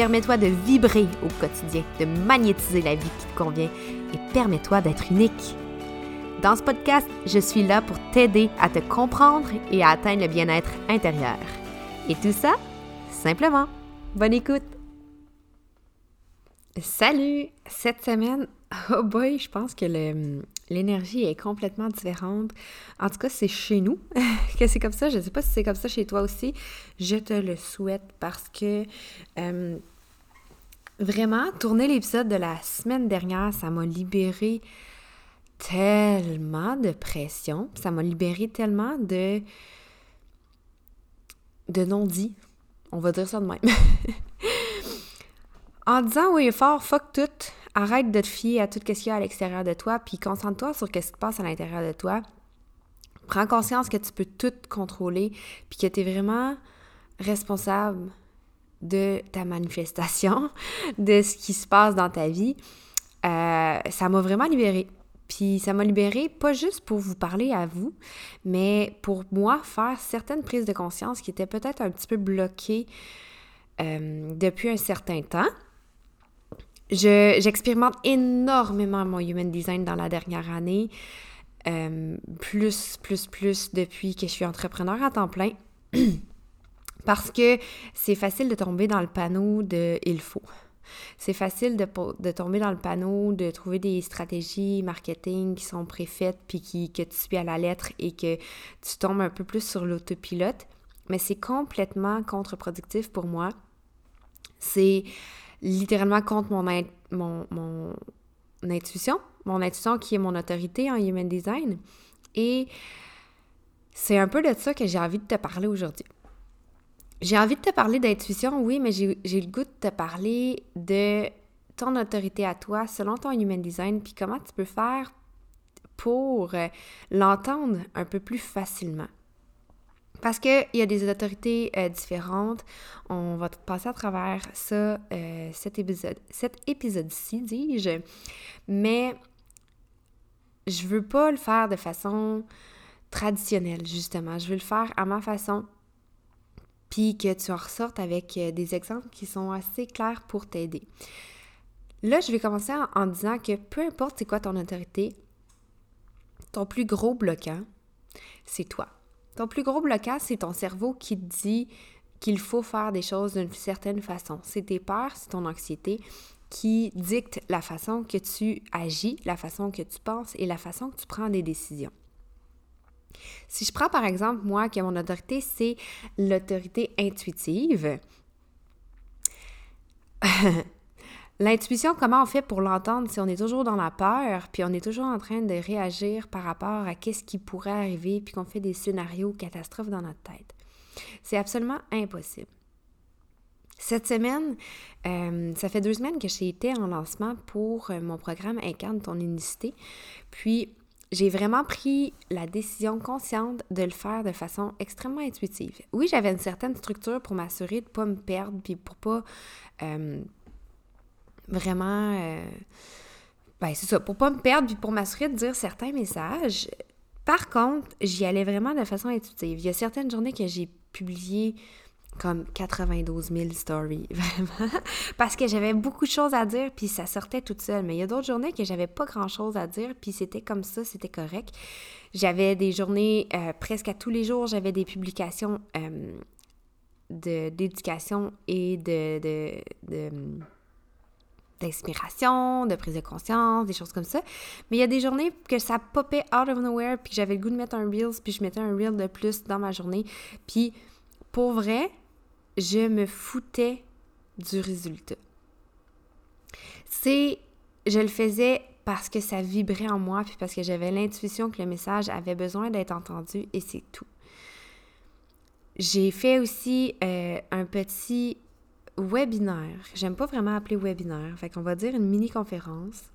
Permets-toi de vibrer au quotidien, de magnétiser la vie qui te convient et permets-toi d'être unique. Dans ce podcast, je suis là pour t'aider à te comprendre et à atteindre le bien-être intérieur. Et tout ça, simplement. Bonne écoute! Salut! Cette semaine, oh boy, je pense que l'énergie est complètement différente. En tout cas, c'est chez nous que c'est comme ça. Je ne sais pas si c'est comme ça chez toi aussi. Je te le souhaite parce que euh, vraiment, tourner l'épisode de la semaine dernière, ça m'a libéré tellement de pression. Ça m'a libéré tellement de, de non-dits. On va dire ça de même. en disant oui fort, fuck tout, arrête de te fier à tout ce qu'il y a à l'extérieur de toi, puis concentre-toi sur ce qui se passe à l'intérieur de toi. Prends conscience que tu peux tout contrôler, puis que tu es vraiment responsable de ta manifestation, de ce qui se passe dans ta vie. Euh, ça m'a vraiment libérée. Puis ça m'a libérée pas juste pour vous parler à vous, mais pour moi faire certaines prises de conscience qui étaient peut-être un petit peu bloquées euh, depuis un certain temps. J'expérimente énormément mon human design dans la dernière année, euh, plus, plus, plus depuis que je suis entrepreneur à temps plein, parce que c'est facile de tomber dans le panneau de il faut. C'est facile de, de, tomber dans le panneau, de trouver des stratégies marketing qui sont préfaites, puis qui, que tu suis à la lettre et que tu tombes un peu plus sur l'autopilote. Mais c'est complètement contre-productif pour moi. C'est littéralement contre mon, mon, mon intuition, mon intuition qui est mon autorité en Human Design. Et c'est un peu de ça que j'ai envie de te parler aujourd'hui. J'ai envie de te parler d'intuition, oui, mais j'ai le goût de te parler de ton autorité à toi selon ton Human Design, puis comment tu peux faire pour euh, l'entendre un peu plus facilement. Parce qu'il y a des autorités euh, différentes. On va passer à travers ça, euh, cet épisode, cet épisode-ci, dis-je. Mais je veux pas le faire de façon traditionnelle, justement. Je veux le faire à ma façon. Puis que tu en ressortes avec euh, des exemples qui sont assez clairs pour t'aider. Là, je vais commencer en, en disant que peu importe c'est quoi ton autorité, ton plus gros bloquant, c'est toi. Ton plus gros blocage, c'est ton cerveau qui te dit qu'il faut faire des choses d'une certaine façon. C'est tes peurs, c'est ton anxiété qui dicte la façon que tu agis, la façon que tu penses et la façon que tu prends des décisions. Si je prends par exemple, moi, que mon autorité, c'est l'autorité intuitive, L'intuition, comment on fait pour l'entendre si on est toujours dans la peur, puis on est toujours en train de réagir par rapport à qu'est-ce qui pourrait arriver, puis qu'on fait des scénarios catastrophes dans notre tête? C'est absolument impossible. Cette semaine, euh, ça fait deux semaines que j'ai été en lancement pour euh, mon programme Incarne ton unicité. Puis, j'ai vraiment pris la décision consciente de le faire de façon extrêmement intuitive. Oui, j'avais une certaine structure pour m'assurer de ne pas me perdre, puis pour pas euh, vraiment. Euh, ben, c'est ça, pour pas me perdre puis pour m'assurer de dire certains messages. Par contre, j'y allais vraiment de façon intuitive. Il y a certaines journées que j'ai publié comme 92 000 stories, vraiment, parce que j'avais beaucoup de choses à dire, puis ça sortait toute seule. Mais il y a d'autres journées que j'avais pas grand-chose à dire, puis c'était comme ça, c'était correct. J'avais des journées, euh, presque à tous les jours, j'avais des publications euh, d'éducation et de, de d'inspiration, de prise de conscience, des choses comme ça. Mais il y a des journées que ça popait out of nowhere, puis j'avais le goût de mettre un Reels, puis je mettais un Reel de plus dans ma journée. Puis pour vrai, je me foutais du résultat. C'est, je le faisais parce que ça vibrait en moi, puis parce que j'avais l'intuition que le message avait besoin d'être entendu, et c'est tout. J'ai fait aussi euh, un petit webinaire. J'aime pas vraiment appeler webinaire. Fait qu'on va dire une mini-conférence.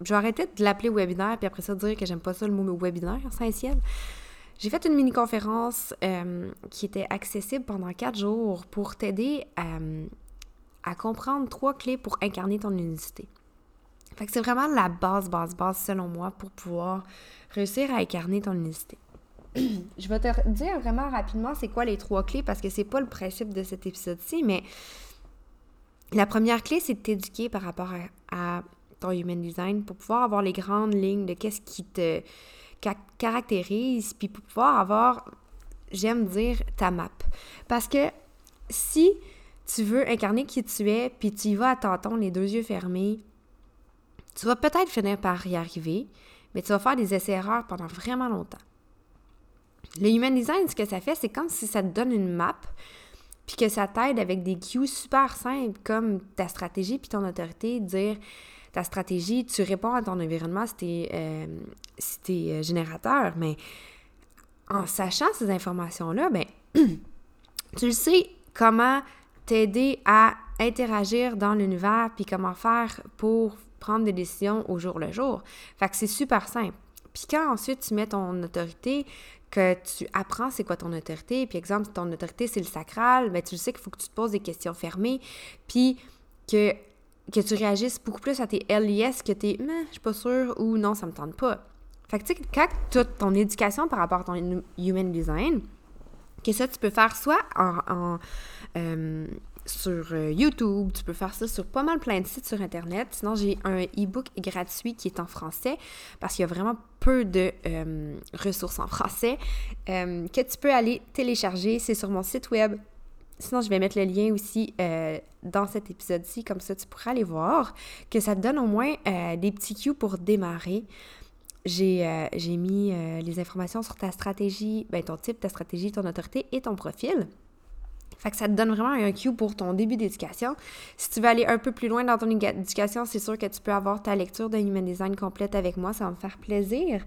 Je vais arrêter de l'appeler webinaire, puis après ça, dire que j'aime pas ça le mot webinaire, ciel. J'ai fait une mini-conférence euh, qui était accessible pendant quatre jours pour t'aider euh, à, comprendre trois clés pour incarner ton unicité. Fait que c'est vraiment la base, base, base, selon moi, pour pouvoir réussir à incarner ton unicité. je vais te dire vraiment rapidement c'est quoi les trois clés parce que c'est pas le principe de cet épisode-ci, mais la première clé, c'est de t'éduquer par rapport à, ton human design pour pouvoir avoir les grandes lignes de qu'est-ce qui te caractérise, puis pour pouvoir avoir, j'aime dire, ta map. Parce que si tu veux incarner qui tu es, puis tu y vas à tâtons, les deux yeux fermés, tu vas peut-être finir par y arriver, mais tu vas faire des essais-erreurs pendant vraiment longtemps. Le human design, ce que ça fait, c'est comme si ça te donne une map, puis que ça t'aide avec des cues super simples comme ta stratégie puis ton autorité, dire ta stratégie, tu réponds à ton environnement si t'es euh, euh, générateur, mais en sachant ces informations-là, ben tu sais comment t'aider à interagir dans l'univers puis comment faire pour prendre des décisions au jour le jour. Fait que c'est super simple. Puis quand ensuite tu mets ton autorité, que tu apprends c'est quoi ton autorité, puis exemple, ton autorité c'est le sacral, ben tu sais qu'il faut que tu te poses des questions fermées, puis que, que tu réagisses beaucoup plus à tes LIS que tes mais je suis pas sûre ou non, ça me tente pas. Fait que tu sais, quand toute ton éducation par rapport à ton human design, que ça tu peux faire soit en, euh, sur euh, YouTube, tu peux faire ça sur pas mal plein de sites sur Internet. Sinon, j'ai un e-book gratuit qui est en français parce qu'il y a vraiment peu de euh, ressources en français euh, que tu peux aller télécharger. C'est sur mon site web. Sinon, je vais mettre le lien aussi dans cet épisode-ci, comme ça tu pourras aller voir, que ça te donne au moins des petits cues pour démarrer. J'ai mis les informations sur ta stratégie, ben, ton type, ta stratégie, ton autorité et ton profil. Fait que ça te donne vraiment un cue pour ton début d'éducation. Si tu veux aller un peu plus loin dans ton éducation, c'est sûr que tu peux avoir ta lecture de Human Design complète avec moi, ça va me faire plaisir.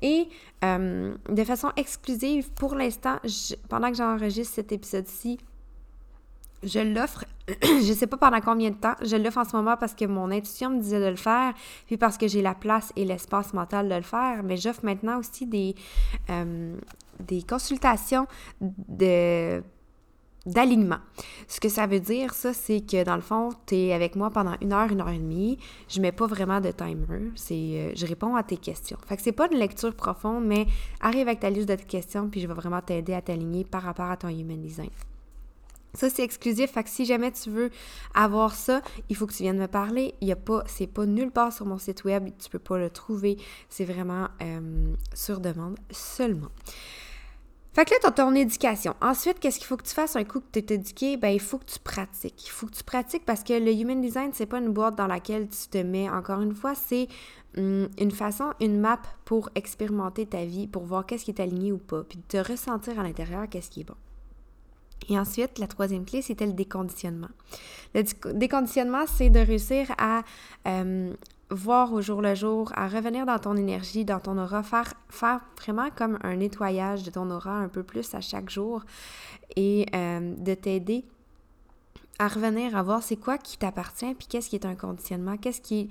Et euh, de façon exclusive, pour l'instant, pendant que j'enregistre cet épisode-ci, je l'offre, je sais pas pendant combien de temps, je l'offre en ce moment parce que mon intuition me disait de le faire, puis parce que j'ai la place et l'espace mental de le faire, mais j'offre maintenant aussi des, euh, des consultations de d'alignement. Ce que ça veut dire, ça, c'est que dans le fond, tu es avec moi pendant une heure, une heure et demie. Je mets pas vraiment de timer. C'est, euh, je réponds à tes questions. Fait que c'est pas une lecture profonde, mais arrive avec ta liste de questions, puis je vais vraiment t'aider à t'aligner par rapport à ton human design. Ça, c'est exclusif. Fait que si jamais tu veux avoir ça, il faut que tu viennes me parler. Il y a pas, c'est pas nulle part sur mon site web. Tu peux pas le trouver. C'est vraiment euh, sur demande seulement. Fait que là, tu as ton éducation. Ensuite, qu'est-ce qu'il faut que tu fasses un coup que tu es éduqué? Ben, il faut que tu pratiques. Il faut que tu pratiques parce que le human design, c'est pas une boîte dans laquelle tu te mets, encore une fois, c'est hum, une façon, une map pour expérimenter ta vie, pour voir qu'est-ce qui est aligné ou pas, puis de te ressentir à l'intérieur qu'est-ce qui est bon. Et ensuite, la troisième clé, c'était le déconditionnement. Le déconditionnement, c'est de réussir à voir au jour le jour, à revenir dans ton énergie, dans ton aura, faire, faire vraiment comme un nettoyage de ton aura un peu plus à chaque jour et euh, de t'aider à revenir à voir c'est quoi qui t'appartient, puis qu'est-ce qui est un conditionnement, qu'est-ce qui est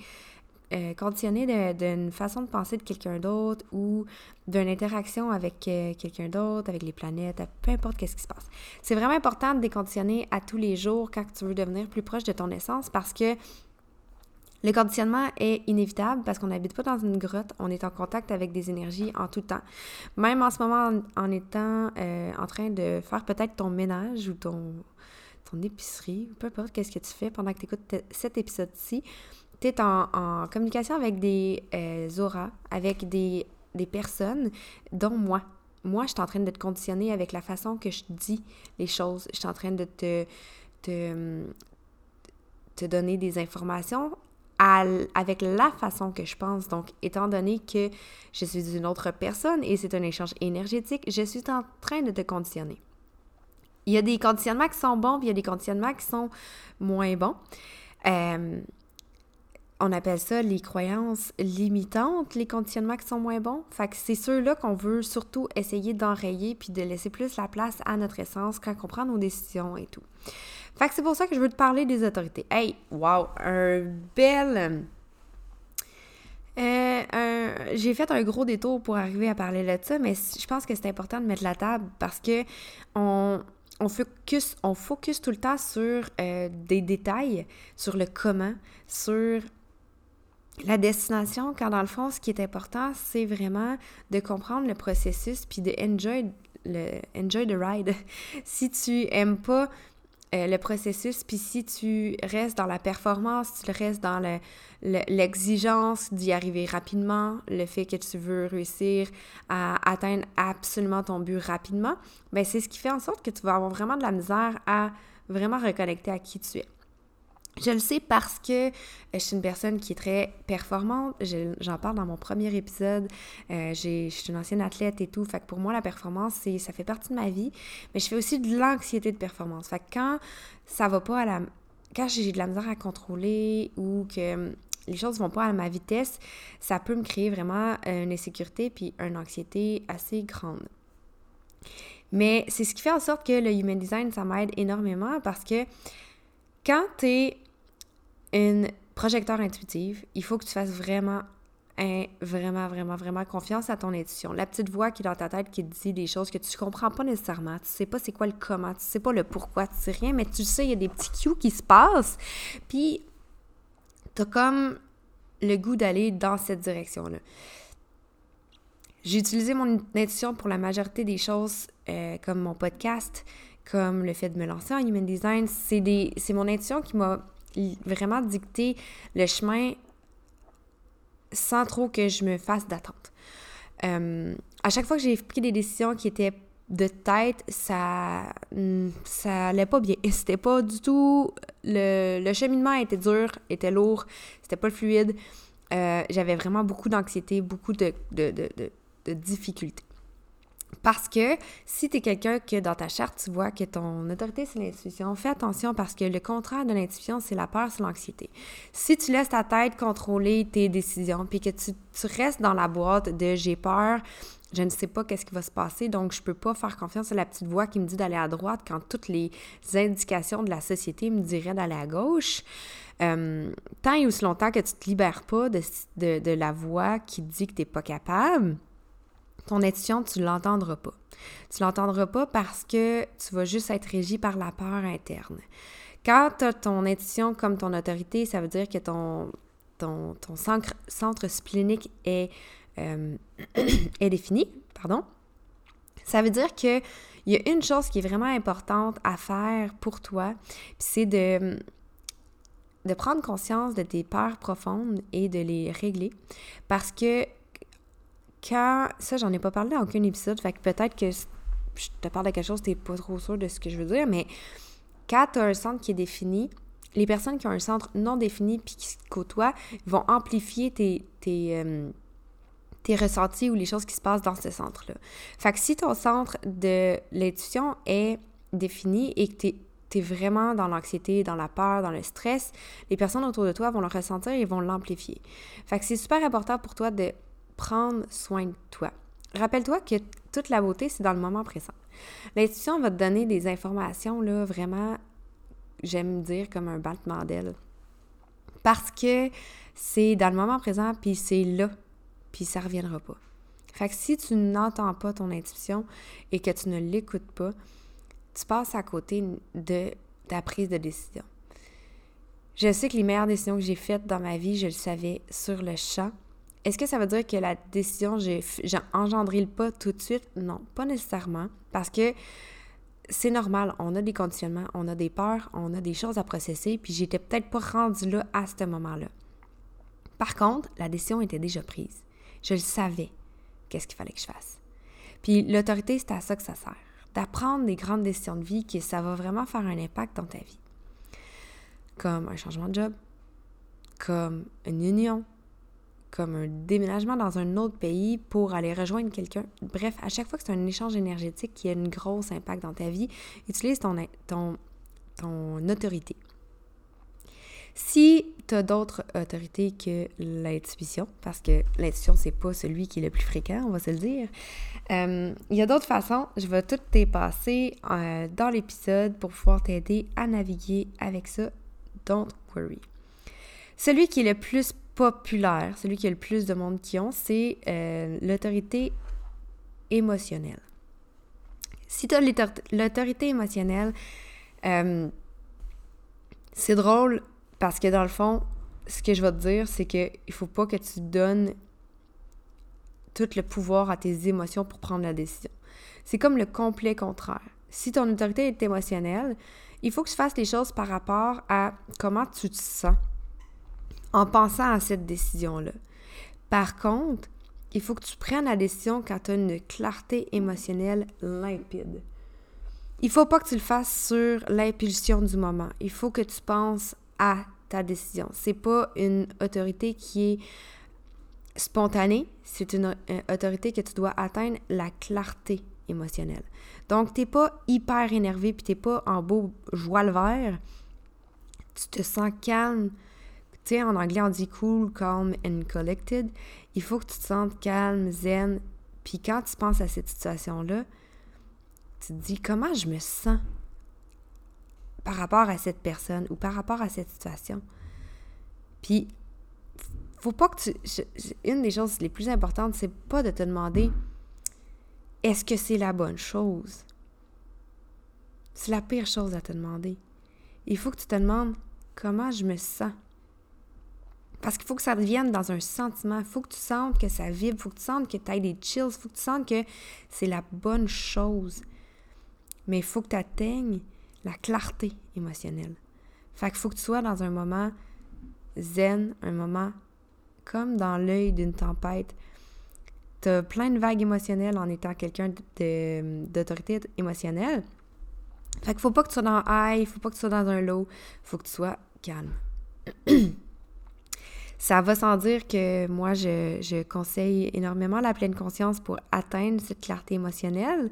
euh, conditionné d'une façon de penser de quelqu'un d'autre ou d'une interaction avec euh, quelqu'un d'autre, avec les planètes, peu importe qu'est-ce qui se passe. C'est vraiment important de déconditionner à tous les jours quand tu veux devenir plus proche de ton essence parce que le conditionnement est inévitable parce qu'on n'habite pas dans une grotte, on est en contact avec des énergies en tout temps. Même en ce moment, en, étant euh, en train de faire peut-être ton ménage ou ton, ton épicerie, peu importe qu'est-ce que tu fais pendant que tu écoutes cet épisode-ci, tu es en, communication avec des euh, auras, avec des, des personnes, dont moi. Moi, je suis en train de te conditionner avec la façon que je dis les choses. Je suis en train de te, te, te donner des informations avec la façon que je pense. Donc, étant donné que je suis une autre personne et c'est un échange énergétique, je suis en train de te conditionner. Il y a des conditionnements qui sont bons, puis il y a des conditionnements qui sont moins bons. Euh, on appelle ça les croyances limitantes, les conditionnements qui sont moins bons. Fait c'est ceux-là qu'on veut surtout essayer d'enrayer puis de laisser plus la place à notre essence quand on prend nos décisions et tout. Fait que c'est pour ça que je veux te parler des autorités. Hey, wow, un bel... Euh, j'ai fait un gros détour pour arriver à parler de ça, mais je pense que c'est important de mettre la table parce que on, on, focus, tout le temps sur euh, des détails, sur le comment, sur la destination, quand dans le fond, ce qui est important, c'est vraiment de comprendre le processus puis de enjoy le the ride. si tu aimes pas euh, le processus, puis si tu restes dans la performance, tu restes dans l'exigence d'y arriver rapidement, le fait que tu veux réussir à atteindre absolument ton but rapidement, ben c'est ce qui fait en sorte que tu vas avoir vraiment de la misère à vraiment reconnecter à qui tu es. Je le sais parce que euh, je suis une personne qui est très performante. J'en parle dans mon premier épisode. Euh, je suis une ancienne athlète et tout. Fait que pour moi, la performance, ça fait partie de ma vie. Mais je fais aussi de l'anxiété de performance. Fait que quand ça va pas à la. Quand j'ai de la misère à contrôler ou que hum, les choses vont pas à ma vitesse, ça peut me créer vraiment euh, une insécurité puis une anxiété assez grande. Mais c'est ce qui fait en sorte que le human design, ça m'aide énormément parce que quand tu es une projecteur intuitive, il faut que tu fasses vraiment, vraiment, vraiment, vraiment confiance à ton intuition. La petite voix qui est dans ta tête qui te dit des choses que tu comprends pas nécessairement. Tu sais pas c'est quoi le comment, tu sais pas le pourquoi, tu sais rien, mais tu sais, il y a des petits cues qui se passent. Puis, tu as comme le goût d'aller dans cette direction-là. J'ai utilisé mon intuition pour la majorité des choses, euh, comme mon podcast, comme le fait de me lancer en human design. C'est mon intuition qui m'a vraiment dicter le chemin sans trop que je me fasse d'attente. À chaque fois que j'ai pris des décisions qui étaient de tête, ça ça allait pas bien. C'était pas du tout le, le, cheminement était dur, était lourd, c'était pas fluide. Euh, j'avais vraiment beaucoup d'anxiété, beaucoup de, de, de, de difficultés. Parce que si tu es quelqu'un que dans ta charte, tu vois que ton autorité, c'est l'intuition, fais attention parce que le contraire de l'intuition, c'est la peur, c'est l'anxiété. Si tu laisses ta tête contrôler tes décisions, puis que tu, restes dans la boîte de j'ai peur, je ne sais pas qu'est-ce qui va se passer, donc je peux pas faire confiance à la petite voix qui me dit d'aller à droite quand toutes les indications de la société me diraient d'aller à gauche. Euh, tant et aussi longtemps que tu te libères pas de, de, de la voix qui dit que tu n'es pas capable, ton intuition, tu ne l'entendras pas. Tu l'entendras pas parce que tu vas juste être régi par la peur interne. Quand tu as ton intuition comme ton autorité, ça veut dire que ton, ton, centre, centre splénique est, euh, est défini. Pardon. Ça veut dire qu'il y a une chose qui est vraiment importante à faire pour toi, c'est de, de prendre conscience de tes peurs profondes et de les régler. Parce que quand. Ça, j'en ai pas parlé dans aucun épisode, fait que peut-être que je te parle de quelque chose, t'es pas trop sûr de ce que je veux dire, mais quand tu as un centre qui est défini, les personnes qui ont un centre non défini puis qui se côtoient vont amplifier tes, tes, euh, tes ressentis ou les choses qui se passent dans ce centre-là. Fait que si ton centre de l'intuition est défini et que tu es vraiment dans l'anxiété, dans la peur, dans le stress, les personnes autour de toi vont le ressentir et vont l'amplifier. Fait que c'est super important pour toi de prendre soin de toi. Rappelle-toi que toute la beauté, c'est dans le moment présent. L'intuition va te donner des informations, là, vraiment, j'aime dire comme un battement d'aile. Parce que c'est dans le moment présent, puis c'est là, puis ça reviendra pas. Fait que si tu n'entends pas ton intuition et que tu ne l'écoutes pas, tu passes à côté de ta prise de décision. Je sais que les meilleures décisions que j'ai faites dans ma vie, je le savais sur le champ, est-ce que ça veut dire que la décision, j'ai, engendré le pas tout de suite? Non, pas nécessairement, parce que c'est normal, on a des conditionnements, on a des peurs, on a des choses à processer, puis j'étais peut-être pas rendue là à ce moment-là. Par contre, la décision était déjà prise. Je le savais, qu'est-ce qu'il fallait que je fasse. Puis l'autorité, c'est à ça que ça sert, d'apprendre des grandes décisions de vie que ça va vraiment faire un impact dans ta vie. Comme un changement de job, comme une union, comme un déménagement dans un autre pays pour aller rejoindre quelqu'un. Bref, à chaque fois que c'est un échange énergétique qui a une grosse impact dans ta vie, utilise ton, ton, ton autorité. Si tu as d'autres autorités que l'intuition, parce que l'intuition, c'est pas celui qui est le plus fréquent, on va se le dire. Euh, il y a d'autres façons, je vais tout t'épasser euh, dans l'épisode pour pouvoir t'aider à naviguer avec ça. Don't worry. Celui qui est le plus populaire, celui qui a le plus de monde qui ont, c'est euh, l'autorité émotionnelle. Si tu as l'autorité émotionnelle, c'est drôle parce que dans le fond, ce que je vais te dire, c'est qu'il ne faut pas que tu donnes tout le pouvoir à tes émotions pour prendre la décision. C'est comme le complet contraire. Si ton autorité est émotionnelle, il faut que tu fasses les choses par rapport à comment tu te sens en pensant à cette décision-là. Par contre, il faut que tu prennes la décision quand tu as une clarté émotionnelle limpide. Il faut pas que tu le fasses sur l'impulsion du moment. Il faut que tu penses à ta décision. C'est pas une autorité qui est spontanée, c'est une, euh, autorité que tu dois atteindre la clarté émotionnelle. Donc, tu n'es pas hyper énervé puis tu n'es pas en beau joie le vert. Tu te sens calme. Tu sais, en anglais, on dit cool, calm and collected. Il faut que tu te sentes calme, zen. Puis quand tu penses à cette situation-là, tu te dis comment je me sens par rapport à cette personne ou par rapport à cette situation? Puis, faut pas que tu. une des choses les plus importantes, c'est pas de te demander est-ce que c'est la bonne chose? C'est la pire chose à te demander. Il faut que tu te demandes comment je me sens? Parce qu'il faut que ça revienne dans un sentiment. Il faut que tu sentes que ça vibre. Il faut que tu sentes que tu as des chills. Il faut que tu sentes que c'est la bonne chose. Mais il faut que tu atteignes la clarté émotionnelle. Fait qu'il faut que tu sois dans un moment zen, un moment comme dans l'œil d'une tempête. Tu as plein de vagues émotionnelles en étant quelqu'un d'autorité émotionnelle. Fait qu'il faut pas que tu sois dans high, faut pas que tu sois dans un low, faut que tu sois calme. Ça va sans dire que moi, je, je, conseille énormément la pleine conscience pour atteindre cette clarté émotionnelle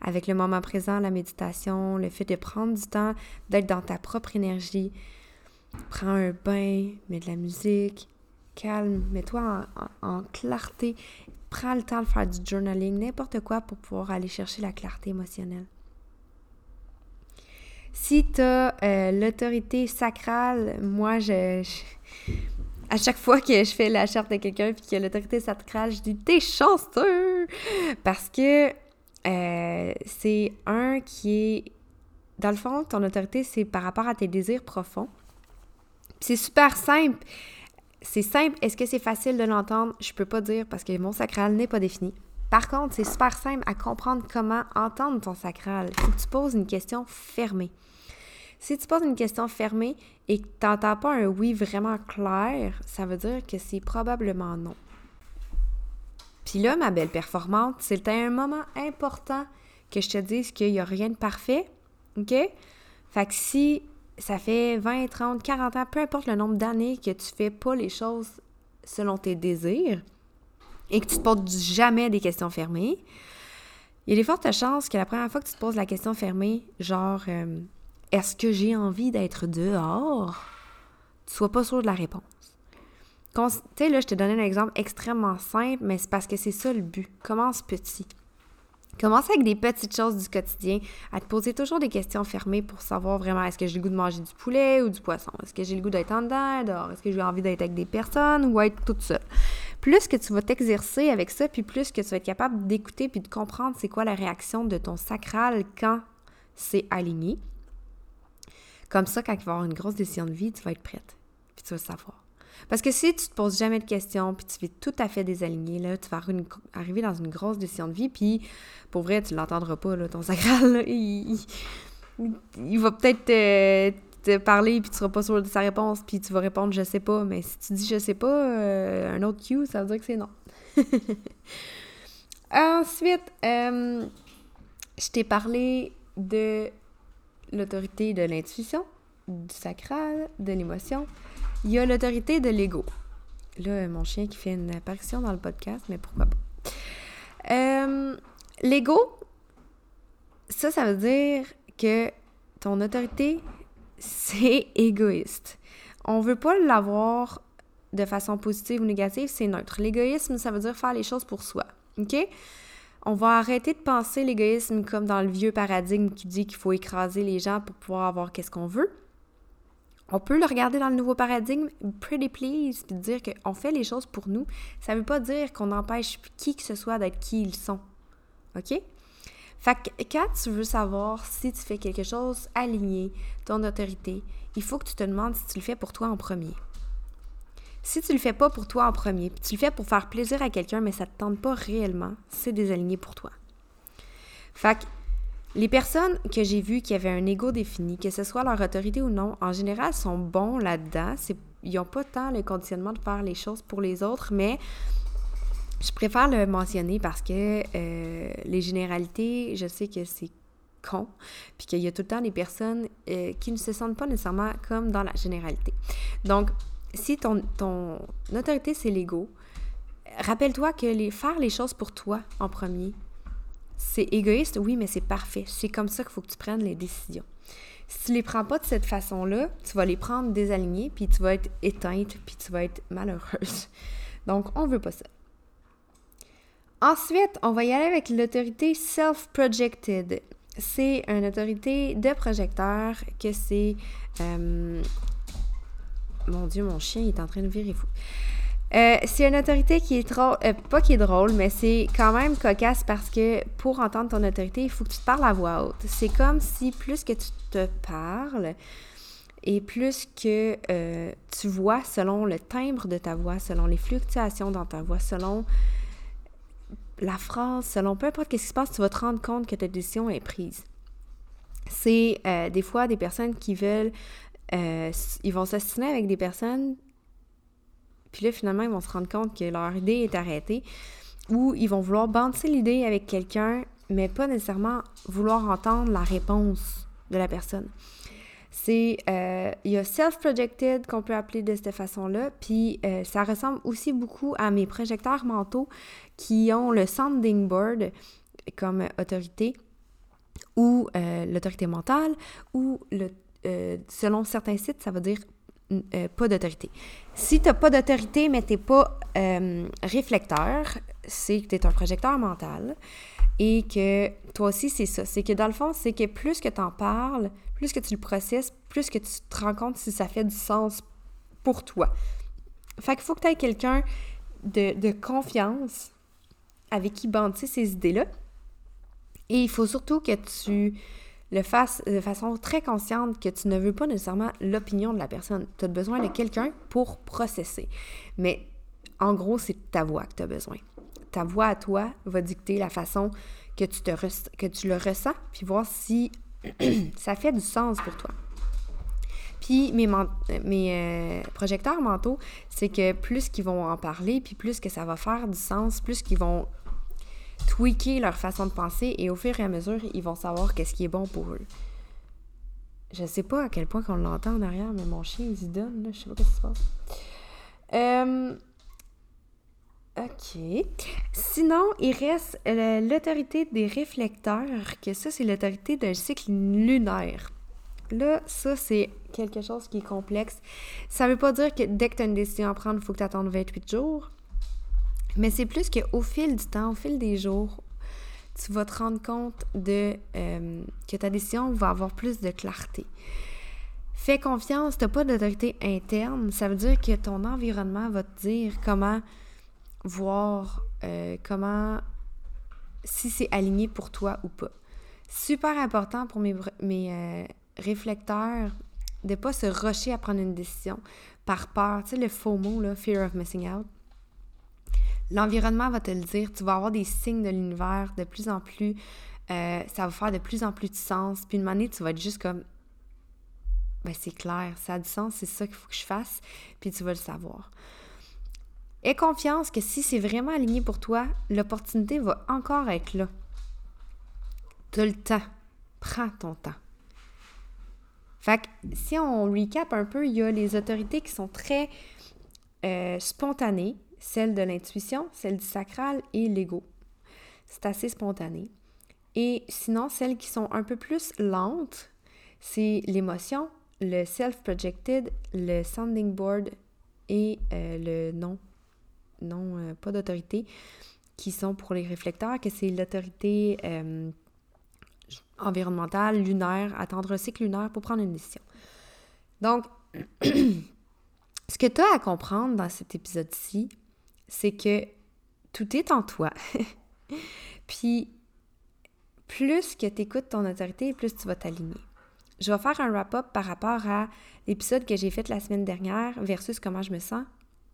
avec le moment présent, la méditation, le fait de prendre du temps, d'être dans ta propre énergie. Prends un bain, mets de la musique, calme, mets-toi en, clarté. Prends le temps de faire du journaling, n'importe quoi pour pouvoir aller chercher la clarté émotionnelle. Si tu as euh, l'autorité sacrale, moi, je à chaque fois que je fais la charte de quelqu'un puis que l'autorité sacrale, je dis t'es chanceux parce que euh, c'est un qui est dans le fond ton autorité c'est par rapport à tes désirs profonds. C'est super simple. C'est simple. Est-ce que c'est facile de l'entendre? Je peux pas dire parce que mon sacral n'est pas défini. Par contre, c'est super simple à comprendre comment entendre ton sacral. Faut que tu poses une question fermée. Si tu poses une question fermée et que tu n'entends pas un oui vraiment clair, ça veut dire que c'est probablement non. Puis là, ma belle performante, c'est un moment important que je te dise qu'il n'y a rien de parfait, OK? Fait que si ça fait 20, 30, 40 ans, peu importe le nombre d'années que tu fais pas les choses selon tes désirs et que tu te poses jamais des questions fermées, il y a des fortes chances que la première fois que tu te poses la question fermée, genre euh, est-ce que j'ai envie d'être dehors? Tu sois pas sûr de la réponse. Tu sais, là, je te donné un exemple extrêmement simple, mais c'est parce que c'est ça le but. Commence petit. Commence avec des petites choses du quotidien, à te poser toujours des questions fermées pour savoir vraiment est-ce que j'ai le goût de manger du poulet ou du poisson? Est-ce que j'ai le goût d'être en dedans, dehors? Est-ce que j'ai envie d'être avec des personnes ou être toute seule? Plus que tu vas t'exercer avec ça, puis plus que tu vas être capable d'écouter puis de comprendre c'est quoi la réaction de ton sacral quand c'est aligné, comme ça, quand il va y avoir une grosse décision de vie, tu vas être prête. Puis tu vas savoir. Parce que si tu te poses jamais de questions, puis tu fais tout à fait désaligné, là, tu vas arriver dans une grosse décision de vie, puis pour vrai, tu l'entendras pas, là, ton sacral, il, va peut-être te, parler, puis tu seras pas sûr de sa réponse, puis tu vas répondre « je sais pas », mais si tu dis « je sais pas euh, un autre cue, ça veut dire que c'est non. Ensuite, euh, je t'ai parlé de l'autorité de l'intuition, du sacral, de l'émotion. Il y a l'autorité de l'ego. Là, mon chien qui fait une apparition dans le podcast, mais pourquoi pas. Euh, l'ego, ça, ça veut dire que ton autorité, c'est égoïste. on veut pas l'avoir de façon positive ou négative, c'est neutre. L'égoïsme, ça veut dire faire les choses pour soi. OK? On va arrêter de penser l'égoïsme comme dans le vieux paradigme qui dit qu'il faut écraser les gens pour pouvoir avoir qu'est-ce qu'on veut. On peut le regarder dans le nouveau paradigme, pretty please, puis dire qu'on fait les choses pour nous. Ça ne veut pas dire qu'on empêche qui que ce soit d'être qui ils sont. OK? Fait que quand tu veux savoir si tu fais quelque chose aligné, ton autorité, il faut que tu te demandes si tu le fais pour toi en premier. Si tu le fais pas pour toi en premier, puis tu le fais pour faire plaisir à quelqu'un, mais ça te tente pas réellement, c'est désaligné pour toi. Fait les personnes que j'ai vues qui avaient un ego défini, que ce soit leur autorité ou non, en général, sont bons là-dedans. Ils n'ont pas tant le conditionnement de faire les choses pour les autres, mais je préfère le mentionner parce que euh, les généralités, je sais que c'est con, puis qu'il y a tout le temps des personnes euh, qui ne se sentent pas nécessairement comme dans la généralité. Donc, si ton, autorité, c'est l'ego, rappelle-toi que faire les choses pour toi en premier, c'est égoïste, oui, mais c'est parfait. C'est comme ça qu'il faut que tu prennes les décisions. Si tu les prends pas de cette façon-là, tu vas les prendre désalignées, puis tu vas être éteinte, puis tu vas être malheureuse. Donc, on veut pas ça. Ensuite, on va y aller avec l'autorité self-projected. C'est une autorité de projecteur que c'est... Euh, mon Dieu, mon chien est en train de virer fou. Euh, c'est une autorité qui est trop... Euh, pas qui est drôle, mais c'est quand même cocasse parce que pour entendre ton autorité, il faut que tu te parles à voix haute. C'est comme si plus que tu te parles et plus que tu vois selon le timbre de ta voix, selon les fluctuations dans ta voix, selon la phrase, selon peu importe ce qui se passe, tu vas te rendre compte que ta décision est prise. C'est euh, des fois des personnes qui veulent, euh, ils vont s'assiner avec des personnes, puis là finalement ils vont se rendre compte que leur idée est arrêtée, ou ils vont vouloir banter l'idée avec quelqu'un, mais pas nécessairement vouloir entendre la réponse de la personne. C'est, euh, il y a self-projected qu'on peut appeler de cette façon-là, puis ça ressemble aussi beaucoup à mes projecteurs mentaux qui ont le sounding board comme autorité ou euh, l'autorité mentale ou le, euh, selon certains sites, ça veut dire euh, pas d'autorité. Si tu n'as pas d'autorité, mais tu n'es pas réflecteur, c'est que tu es un projecteur mental et que toi aussi, c'est ça. C'est que dans le fond, c'est que plus que tu en parles, plus que tu le processes, plus que tu te rends compte si ça fait du sens pour toi. Fait qu'il faut que tu aies quelqu'un de, de confiance avec qui bâtir ces idées-là. Et il faut surtout que tu le fasses de façon très consciente que tu ne veux pas nécessairement l'opinion de la personne. Tu as besoin de quelqu'un pour processer. Mais en gros, c'est ta voix que tu as besoin. Ta voix à toi va dicter la façon que tu, te que tu le ressens, puis voir si ça fait du sens pour toi. Puis mes, mes euh, projecteurs mentaux, c'est que plus qu'ils vont en parler, puis plus que ça va faire du sens, plus qu'ils vont tweaker leur façon de penser et au fur et à mesure, ils vont savoir qu'est-ce qui est bon pour eux. Je sais pas à quel point qu'on l'entend en arrière, mais mon chien, il y donne, là. Je sais pas ce qui se passe. Euh, OK. Sinon, il reste l'autorité des réflecteurs, que ça, c'est l'autorité d'un cycle lunaire. Là, ça, c'est quelque chose qui est complexe. Ça veut pas dire que dès que tu as une décision à prendre, il faut que tu attendes 28 jours. Mais c'est plus qu'au fil du temps, au fil des jours, tu vas te rendre compte de euh, que ta décision va avoir plus de clarté. Fais confiance, tu n'as pas d'autorité interne. Ça veut dire que ton environnement va te dire comment voir, euh, comment, si c'est aligné pour toi ou pas. Super important pour mes, mes euh, réflecteurs de ne pas se rusher à prendre une décision par peur. Tu sais, le faux mot, là, fear of missing out. L'environnement va te le dire. Tu vas avoir des signes de l'univers de plus en plus. Euh, ça va faire de plus en plus de sens. Puis une manière, tu vas être juste comme. Ben, c'est clair, ça a du sens, c'est ça qu'il faut que je fasse. Puis tu vas le savoir. Aie confiance que si c'est vraiment aligné pour toi, l'opportunité va encore être là. Tu le temps. Prends ton temps. Fait que si on recap un peu, il y a les autorités qui sont très euh, spontanées, celle de l'intuition, celle du sacral et l'ego. C'est assez spontané. Et sinon, celles qui sont un peu plus lentes, c'est l'émotion, le self-projected, le sounding board et euh, le non, non, euh, pas d'autorité, qui sont pour les réflecteurs, que c'est l'autorité euh, environnementale, lunaire, attendre un cycle lunaire pour prendre une décision. Donc, ce que tu as à comprendre dans cet épisode-ci, c'est que tout est en toi. Puis, plus que tu écoutes ton autorité, plus tu vas t'aligner. Je vais faire un wrap-up par rapport à l'épisode que j'ai fait la semaine dernière versus comment je me sens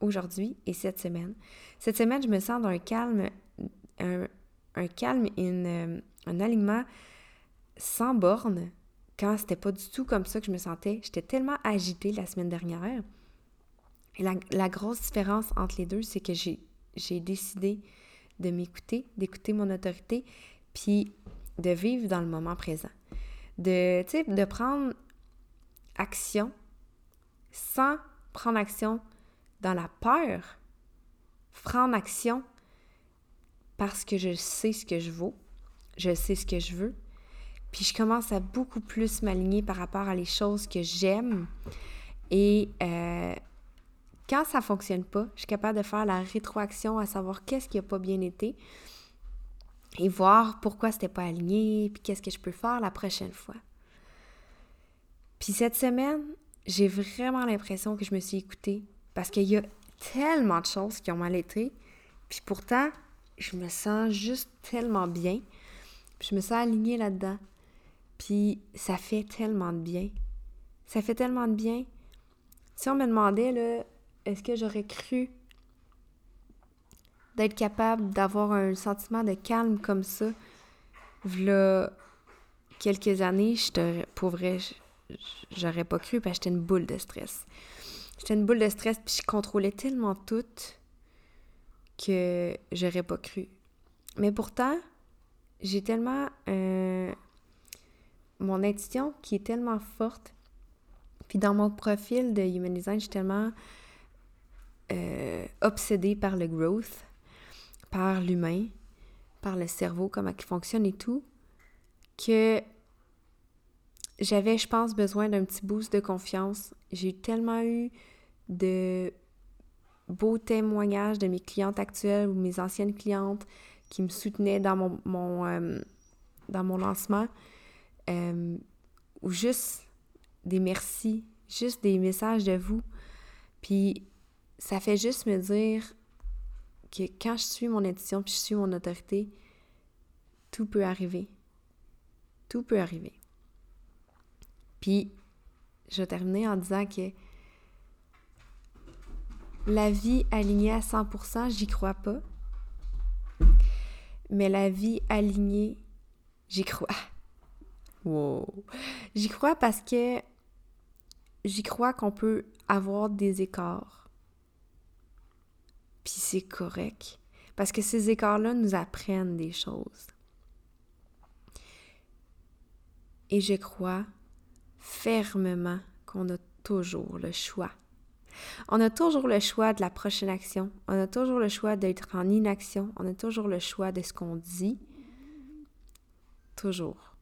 aujourd'hui et cette semaine. Cette semaine, je me sens dans un calme, un, calme et euh, un alignement sans borne quand c'était pas du tout comme ça que je me sentais. J'étais tellement agitée la semaine dernière. Et la, grosse différence entre les deux, c'est que j'ai décidé de m'écouter, d'écouter mon autorité, puis de vivre dans le moment présent. De, de prendre action sans prendre action dans la peur. Prendre action parce que je sais ce que je vaux, je sais ce que je veux, puis je commence à beaucoup plus m'aligner par rapport à les choses que j'aime. Et euh, quand ça fonctionne pas, je suis capable de faire la rétroaction à savoir qu'est-ce qui n'a pas bien été et voir pourquoi c'était pas aligné, puis qu'est-ce que je peux faire la prochaine fois. Puis cette semaine, j'ai vraiment l'impression que je me suis écoutée parce qu'il y a tellement de choses qui ont mal été, puis pourtant, je me sens juste tellement bien, je me sens alignée là-dedans. Puis ça fait tellement de bien. Ça fait tellement de bien. Si on me demandait, là, est-ce que j'aurais cru d'être capable d'avoir un sentiment de calme comme ça, voilà quelques années, je pour j'aurais pas cru parce que j'étais une boule de stress. J'étais une boule de stress puis je contrôlais tellement tout que j'aurais pas cru. Mais pourtant, j'ai tellement euh, mon intuition qui est tellement forte. Puis dans mon profil de Human Design, je suis tellement euh, obsédée par le growth, par l'humain, par le cerveau, comment il fonctionne et tout, que j'avais, je pense, besoin d'un petit boost de confiance. J'ai tellement eu de beaux témoignages de mes clientes actuelles ou mes anciennes clientes qui me soutenaient dans mon, mon euh, dans mon lancement euh, ou juste des merci, juste des messages de vous. Puis ça fait juste me dire que quand je suis mon intuition puis je suis mon autorité, tout peut arriver. Tout peut arriver. Puis je vais terminer en disant que la vie alignée à 100%, j'y crois pas. Mais la vie alignée, j'y crois. Wow! J'y crois parce que j'y crois qu'on peut avoir des écarts. Puis c'est correct. Parce que ces écarts-là nous apprennent des choses. Et je crois fermement qu'on a toujours le choix. On a toujours le choix de la prochaine action. On a toujours le choix d'être en inaction. On a toujours le choix de ce qu'on dit. Toujours.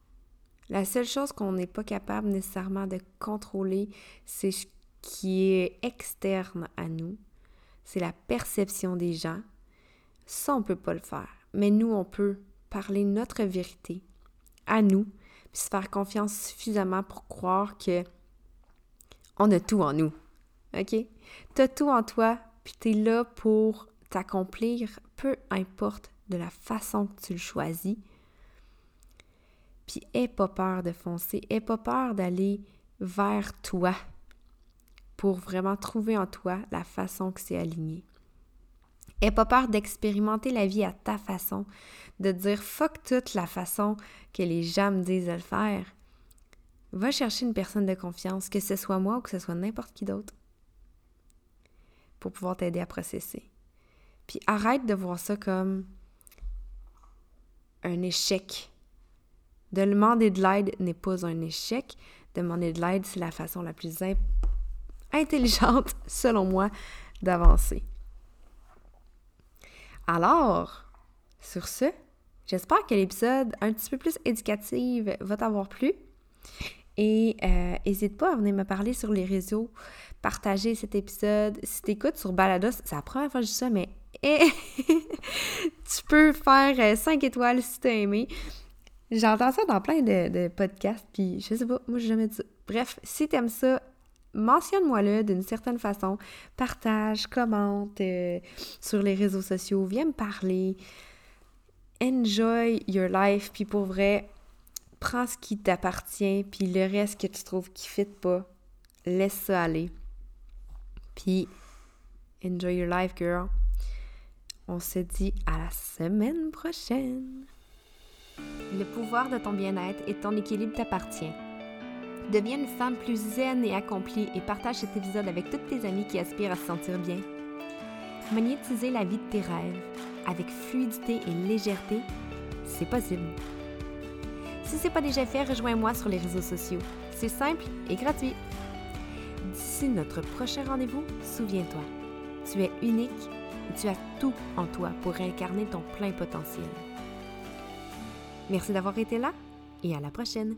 La seule chose qu'on n'est pas capable nécessairement de contrôler, c'est ce qui est externe à nous. C'est la perception des gens. Ça, on ne peut pas le faire. Mais nous, on peut parler notre vérité à nous, puis se faire confiance suffisamment pour croire que on a tout en nous. OK? Tu as tout en toi, puis tu es là pour t'accomplir, peu importe de la façon que tu le choisis. Puis aie pas peur de foncer, aie pas peur d'aller vers toi pour vraiment trouver en toi la façon que c'est aligné. Aie pas peur d'expérimenter la vie à ta façon, de dire fuck toute la façon que les gens me disent de le faire. Va chercher une personne de confiance, que ce soit moi ou que ce soit n'importe qui d'autre, pour pouvoir t'aider à processer. Puis arrête de voir ça comme un échec Demander de l'aide n'est pas un échec. Demander de l'aide, c'est la façon la plus intelligente, selon moi, d'avancer. Alors, sur ce, j'espère que l'épisode un petit peu plus éducatif va t'avoir plu. Et n'hésite pas à venir me parler sur les réseaux, partager cet épisode. Si tu écoutes sur Balados, c'est la première fois que je dis ça, mais tu peux faire 5 étoiles si tu as aimé. J'entends ça dans plein de, podcasts, puis je sais pas, moi j'ai jamais dit ça. Bref, si t'aimes ça, mentionne-moi-le d'une certaine façon. Partage, commente euh, sur les réseaux sociaux, viens me parler. Enjoy your life, puis pour vrai, prends ce qui t'appartient, puis le reste que tu trouves qui fit pas, laisse ça aller. Puis, enjoy your life, girl. On se dit à la semaine prochaine. Le pouvoir de ton bien-être et ton équilibre t'appartient. Deviens une femme plus zen et accomplie et partage cet épisode avec toutes tes amies qui aspirent à se sentir bien. Magnétiser la vie de tes rêves avec fluidité et légèreté, c'est possible. Si ce n'est pas déjà fait, rejoins-moi sur les réseaux sociaux. C'est simple et gratuit. D'ici notre prochain rendez-vous, souviens-toi, tu es unique et tu as tout en toi pour incarner ton plein potentiel. Merci d'avoir été là et à la prochaine.